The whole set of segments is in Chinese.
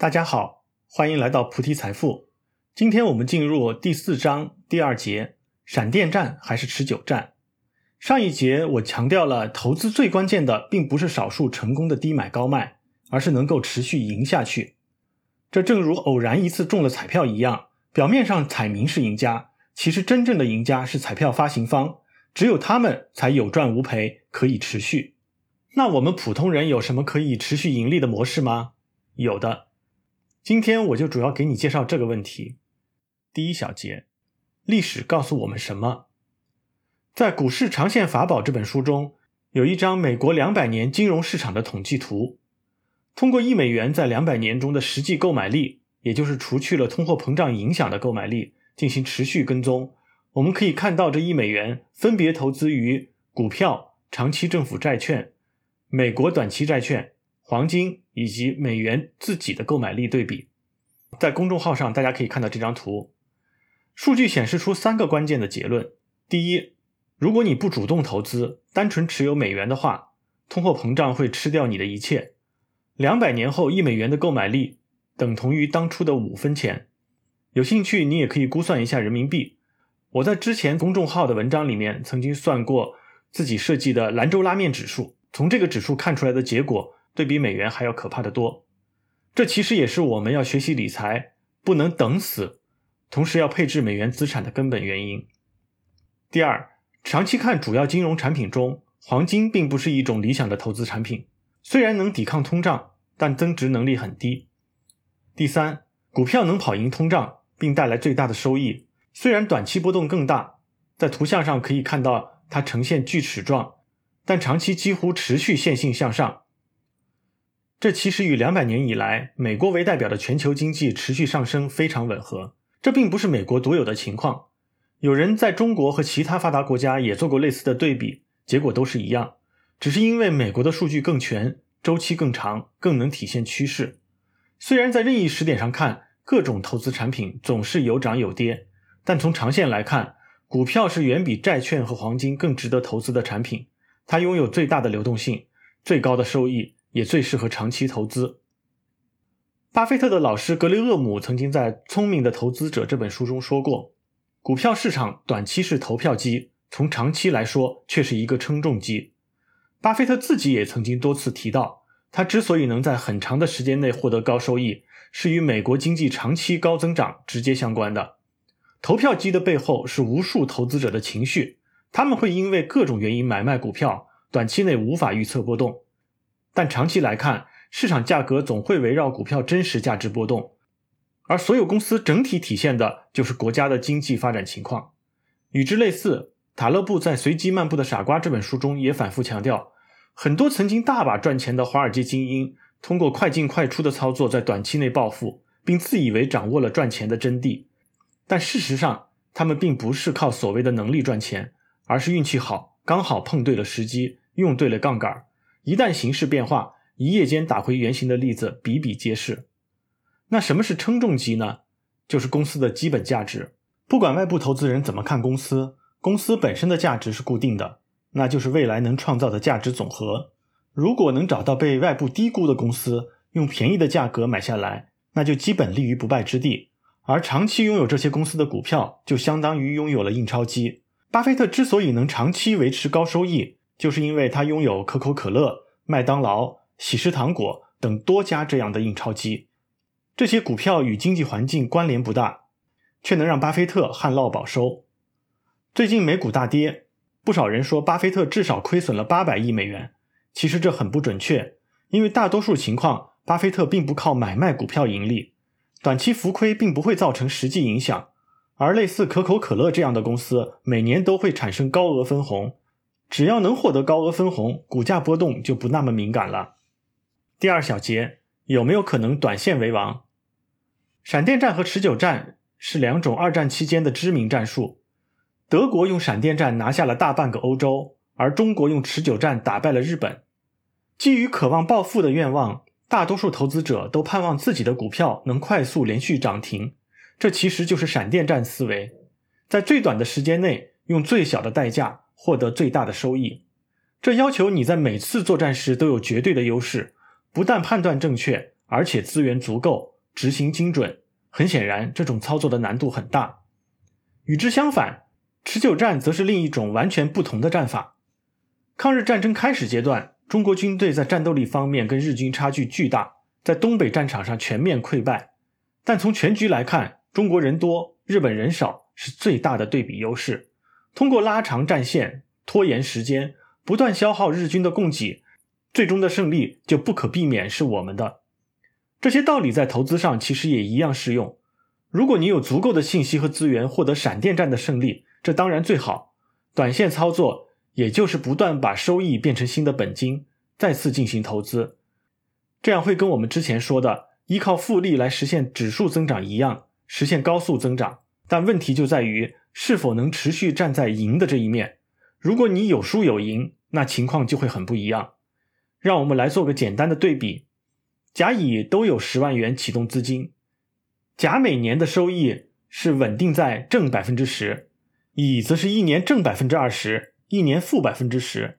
大家好，欢迎来到菩提财富。今天我们进入第四章第二节：闪电战还是持久战？上一节我强调了，投资最关键的并不是少数成功的低买高卖，而是能够持续赢下去。这正如偶然一次中了彩票一样，表面上彩民是赢家，其实真正的赢家是彩票发行方，只有他们才有赚无赔，可以持续。那我们普通人有什么可以持续盈利的模式吗？有的。今天我就主要给你介绍这个问题。第一小节，历史告诉我们什么？在《股市长线法宝》这本书中，有一张美国两百年金融市场的统计图。通过一美元在两百年中的实际购买力，也就是除去了通货膨胀影响的购买力，进行持续跟踪，我们可以看到这一美元分别投资于股票、长期政府债券、美国短期债券。黄金以及美元自己的购买力对比，在公众号上大家可以看到这张图。数据显示出三个关键的结论：第一，如果你不主动投资，单纯持有美元的话，通货膨胀会吃掉你的一切。两百年后，一美元的购买力等同于当初的五分钱。有兴趣，你也可以估算一下人民币。我在之前公众号的文章里面曾经算过自己设计的兰州拉面指数，从这个指数看出来的结果。对比美元还要可怕的多，这其实也是我们要学习理财不能等死，同时要配置美元资产的根本原因。第二，长期看主要金融产品中，黄金并不是一种理想的投资产品，虽然能抵抗通胀，但增值能力很低。第三，股票能跑赢通胀并带来最大的收益，虽然短期波动更大，在图像上可以看到它呈现锯齿状，但长期几乎持续线性向上。这其实与两百年以来美国为代表的全球经济持续上升非常吻合。这并不是美国独有的情况，有人在中国和其他发达国家也做过类似的对比，结果都是一样。只是因为美国的数据更全，周期更长，更能体现趋势。虽然在任意时点上看，各种投资产品总是有涨有跌，但从长线来看，股票是远比债券和黄金更值得投资的产品。它拥有最大的流动性，最高的收益。也最适合长期投资。巴菲特的老师格雷厄姆曾经在《聪明的投资者》这本书中说过：“股票市场短期是投票机，从长期来说却是一个称重机。”巴菲特自己也曾经多次提到，他之所以能在很长的时间内获得高收益，是与美国经济长期高增长直接相关的。投票机的背后是无数投资者的情绪，他们会因为各种原因买卖股票，短期内无法预测波动。但长期来看，市场价格总会围绕股票真实价值波动，而所有公司整体体现的就是国家的经济发展情况。与之类似，塔勒布在《随机漫步的傻瓜》这本书中也反复强调，很多曾经大把赚钱的华尔街精英，通过快进快出的操作，在短期内暴富，并自以为掌握了赚钱的真谛。但事实上，他们并不是靠所谓的能力赚钱，而是运气好，刚好碰对了时机，用对了杠杆。一旦形势变化，一夜间打回原形的例子比比皆是。那什么是称重机呢？就是公司的基本价值。不管外部投资人怎么看公司，公司本身的价值是固定的，那就是未来能创造的价值总和。如果能找到被外部低估的公司，用便宜的价格买下来，那就基本立于不败之地。而长期拥有这些公司的股票，就相当于拥有了印钞机。巴菲特之所以能长期维持高收益，就是因为他拥有可口可乐、麦当劳、喜事糖果等多家这样的印钞机，这些股票与经济环境关联不大，却能让巴菲特旱涝保收。最近美股大跌，不少人说巴菲特至少亏损了八百亿美元，其实这很不准确，因为大多数情况，巴菲特并不靠买卖股票盈利，短期浮亏并不会造成实际影响，而类似可口可乐这样的公司，每年都会产生高额分红。只要能获得高额分红，股价波动就不那么敏感了。第二小节有没有可能短线为王？闪电战和持久战是两种二战期间的知名战术。德国用闪电战拿下了大半个欧洲，而中国用持久战打败了日本。基于渴望暴富的愿望，大多数投资者都盼望自己的股票能快速连续涨停。这其实就是闪电战思维，在最短的时间内用最小的代价。获得最大的收益，这要求你在每次作战时都有绝对的优势，不但判断正确，而且资源足够，执行精准。很显然，这种操作的难度很大。与之相反，持久战则是另一种完全不同的战法。抗日战争开始阶段，中国军队在战斗力方面跟日军差距巨大，在东北战场上全面溃败。但从全局来看，中国人多，日本人少，是最大的对比优势。通过拉长战线、拖延时间、不断消耗日军的供给，最终的胜利就不可避免是我们的。这些道理在投资上其实也一样适用。如果你有足够的信息和资源获得闪电战的胜利，这当然最好。短线操作也就是不断把收益变成新的本金，再次进行投资，这样会跟我们之前说的依靠复利来实现指数增长一样，实现高速增长。但问题就在于是否能持续站在赢的这一面。如果你有输有赢，那情况就会很不一样。让我们来做个简单的对比：甲乙都有十万元启动资金，甲每年的收益是稳定在正百分之十，乙则是一年正百分之二十，一年负百分之十。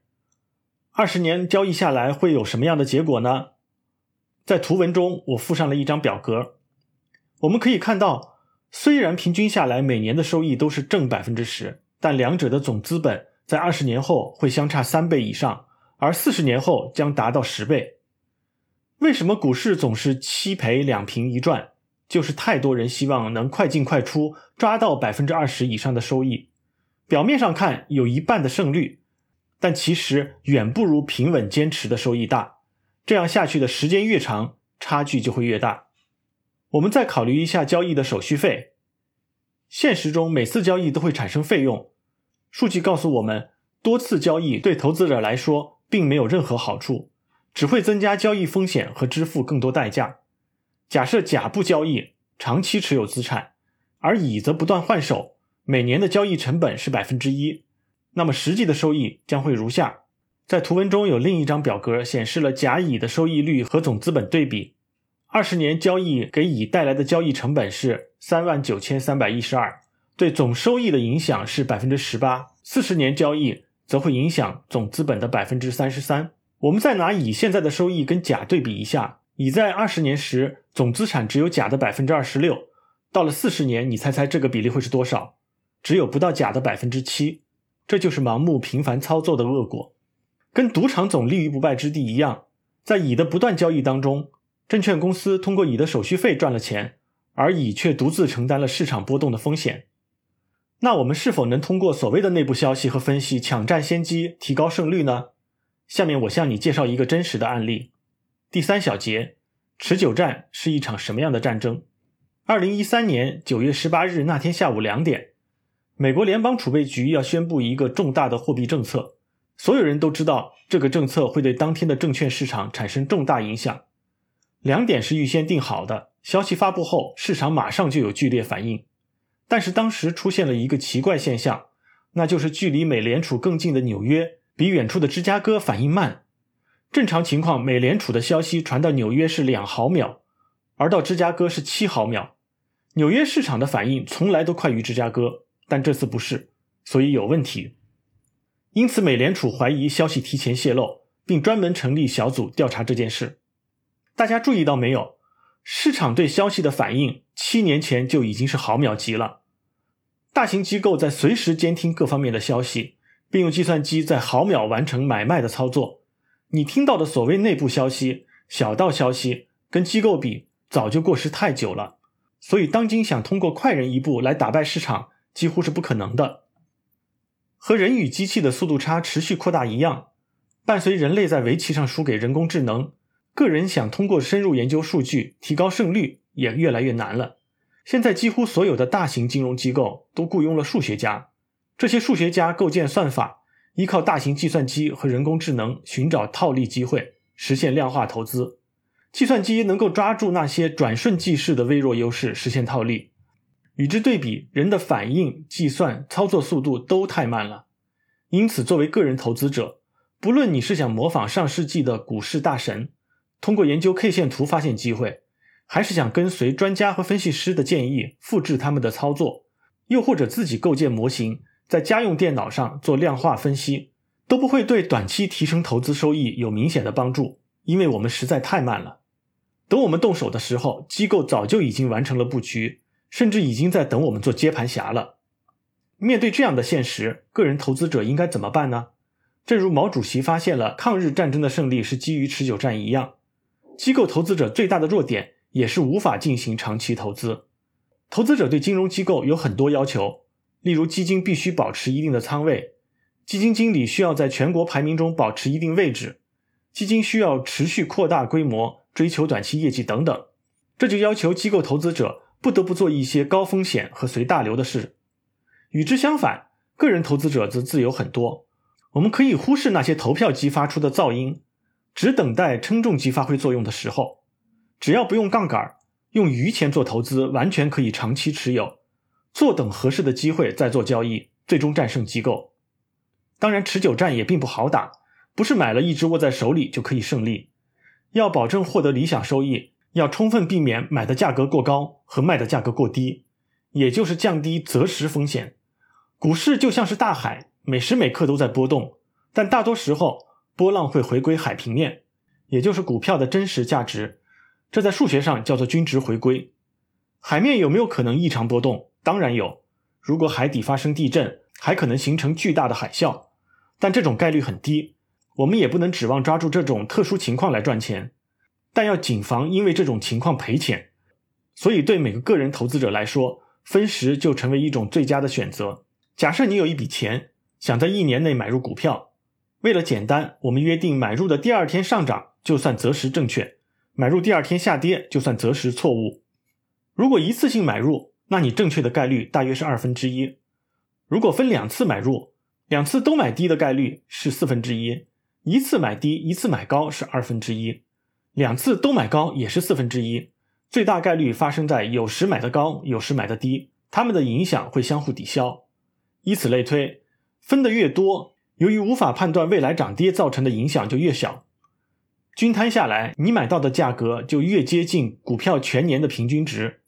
二十年交易下来会有什么样的结果呢？在图文中我附上了一张表格，我们可以看到。虽然平均下来每年的收益都是正百分之十，但两者的总资本在二十年后会相差三倍以上，而四十年后将达到十倍。为什么股市总是七赔两平一赚？就是太多人希望能快进快出，抓到百分之二十以上的收益。表面上看有一半的胜率，但其实远不如平稳坚持的收益大。这样下去的时间越长，差距就会越大。我们再考虑一下交易的手续费。现实中每次交易都会产生费用。数据告诉我们，多次交易对投资者来说并没有任何好处，只会增加交易风险和支付更多代价。假设甲不交易，长期持有资产，而乙则不断换手，每年的交易成本是百分之一，那么实际的收益将会如下。在图文中有另一张表格显示了甲乙的收益率和总资本对比。二十年交易给乙带来的交易成本是三万九千三百一十二，对总收益的影响是百分之十八。四十年交易则会影响总资本的百分之三十三。我们再拿乙现在的收益跟甲对比一下，乙在二十年时总资产只有甲的百分之二十六，到了四十年，你猜猜这个比例会是多少？只有不到甲的百分之七。这就是盲目频繁操作的恶果，跟赌场总立于不败之地一样，在乙的不断交易当中。证券公司通过乙的手续费赚了钱，而乙却独自承担了市场波动的风险。那我们是否能通过所谓的内部消息和分析抢占先机，提高胜率呢？下面我向你介绍一个真实的案例。第三小节，持久战是一场什么样的战争？二零一三年九月十八日那天下午两点，美国联邦储备局要宣布一个重大的货币政策，所有人都知道这个政策会对当天的证券市场产生重大影响。两点是预先定好的，消息发布后，市场马上就有剧烈反应。但是当时出现了一个奇怪现象，那就是距离美联储更近的纽约比远处的芝加哥反应慢。正常情况，美联储的消息传到纽约是两毫秒，而到芝加哥是七毫秒。纽约市场的反应从来都快于芝加哥，但这次不是，所以有问题。因此，美联储怀疑消息提前泄露，并专门成立小组调查这件事。大家注意到没有？市场对消息的反应，七年前就已经是毫秒级了。大型机构在随时监听各方面的消息，并用计算机在毫秒完成买卖的操作。你听到的所谓内部消息、小道消息，跟机构比，早就过时太久了。所以，当今想通过快人一步来打败市场，几乎是不可能的。和人与机器的速度差持续扩大一样，伴随人类在围棋上输给人工智能。个人想通过深入研究数据提高胜率也越来越难了。现在几乎所有的大型金融机构都雇佣了数学家，这些数学家构建算法，依靠大型计算机和人工智能寻找套利机会，实现量化投资。计算机能够抓住那些转瞬即逝的微弱优势，实现套利。与之对比，人的反应、计算、操作速度都太慢了。因此，作为个人投资者，不论你是想模仿上世纪的股市大神，通过研究 K 线图发现机会，还是想跟随专家和分析师的建议复制他们的操作，又或者自己构建模型，在家用电脑上做量化分析，都不会对短期提升投资收益有明显的帮助，因为我们实在太慢了。等我们动手的时候，机构早就已经完成了布局，甚至已经在等我们做接盘侠了。面对这样的现实，个人投资者应该怎么办呢？正如毛主席发现了抗日战争的胜利是基于持久战一样，机构投资者最大的弱点也是无法进行长期投资。投资者对金融机构有很多要求，例如基金必须保持一定的仓位，基金经理需要在全国排名中保持一定位置，基金需要持续扩大规模，追求短期业绩等等。这就要求机构投资者不得不做一些高风险和随大流的事。与之相反，个人投资者则自由很多，我们可以忽视那些投票机发出的噪音，只等待称重机发挥作用的时候，只要不用杠杆。用余钱做投资，完全可以长期持有，坐等合适的机会再做交易，最终战胜机构。当然，持久战也并不好打，不是买了一只握在手里就可以胜利。要保证获得理想收益，要充分避免买的价格过高和卖的价格过低，也就是降低择时风险。股市就像是大海，每时每刻都在波动，但大多时候波浪会回归海平面，也就是股票的真实价值。这在数学上叫做均值回归。海面有没有可能异常波动？当然有。如果海底发生地震，还可能形成巨大的海啸，但这种概率很低。我们也不能指望抓住这种特殊情况来赚钱，但要谨防因为这种情况赔钱。所以，对每个个人投资者来说，分时就成为一种最佳的选择。假设你有一笔钱，想在一年内买入股票，为了简单，我们约定买入的第二天上涨就算择时正确。买入第二天下跌就算择时错误。如果一次性买入，那你正确的概率大约是二分之一。如果分两次买入，两次都买低的概率是四分之一。一次买低，一次买高是二分之一。两次都买高也是四分之一。最大概率发生在有时买的高，有时买的低，它们的影响会相互抵消。以此类推，分的越多，由于无法判断未来涨跌造成的影响就越小。均摊下来，你买到的价格就越接近股票全年的平均值，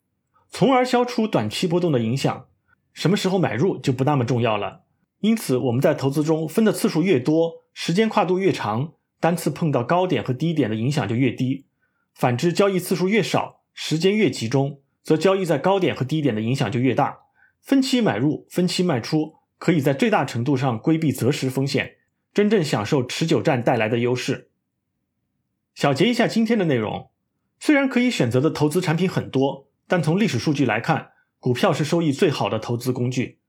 从而消除短期波动的影响。什么时候买入就不那么重要了。因此，我们在投资中分的次数越多，时间跨度越长，单次碰到高点和低点的影响就越低。反之，交易次数越少，时间越集中，则交易在高点和低点的影响就越大。分期买入，分期卖出，可以在最大程度上规避择时风险，真正享受持久战带来的优势。小结一下今天的内容，虽然可以选择的投资产品很多，但从历史数据来看，股票是收益最好的投资工具。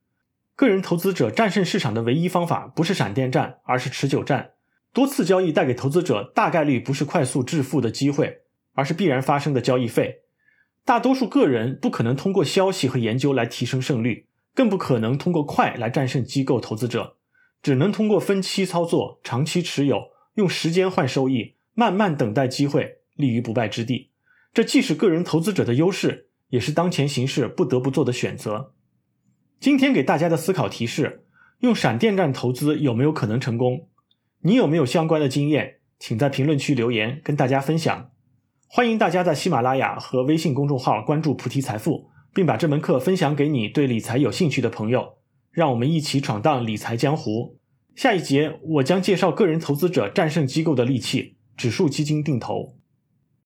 个人投资者战胜市场的唯一方法不是闪电战，而是持久战。多次交易带给投资者大概率不是快速致富的机会，而是必然发生的交易费。大多数个人不可能通过消息和研究来提升胜率，更不可能通过快来战胜机构投资者，只能通过分期操作、长期持有，用时间换收益。慢慢等待机会，立于不败之地。这既是个人投资者的优势，也是当前形势不得不做的选择。今天给大家的思考提示：用闪电战投资有没有可能成功？你有没有相关的经验？请在评论区留言跟大家分享。欢迎大家在喜马拉雅和微信公众号关注菩提财富，并把这门课分享给你对理财有兴趣的朋友。让我们一起闯荡理财江湖。下一节我将介绍个人投资者战胜机构的利器。指数基金定投。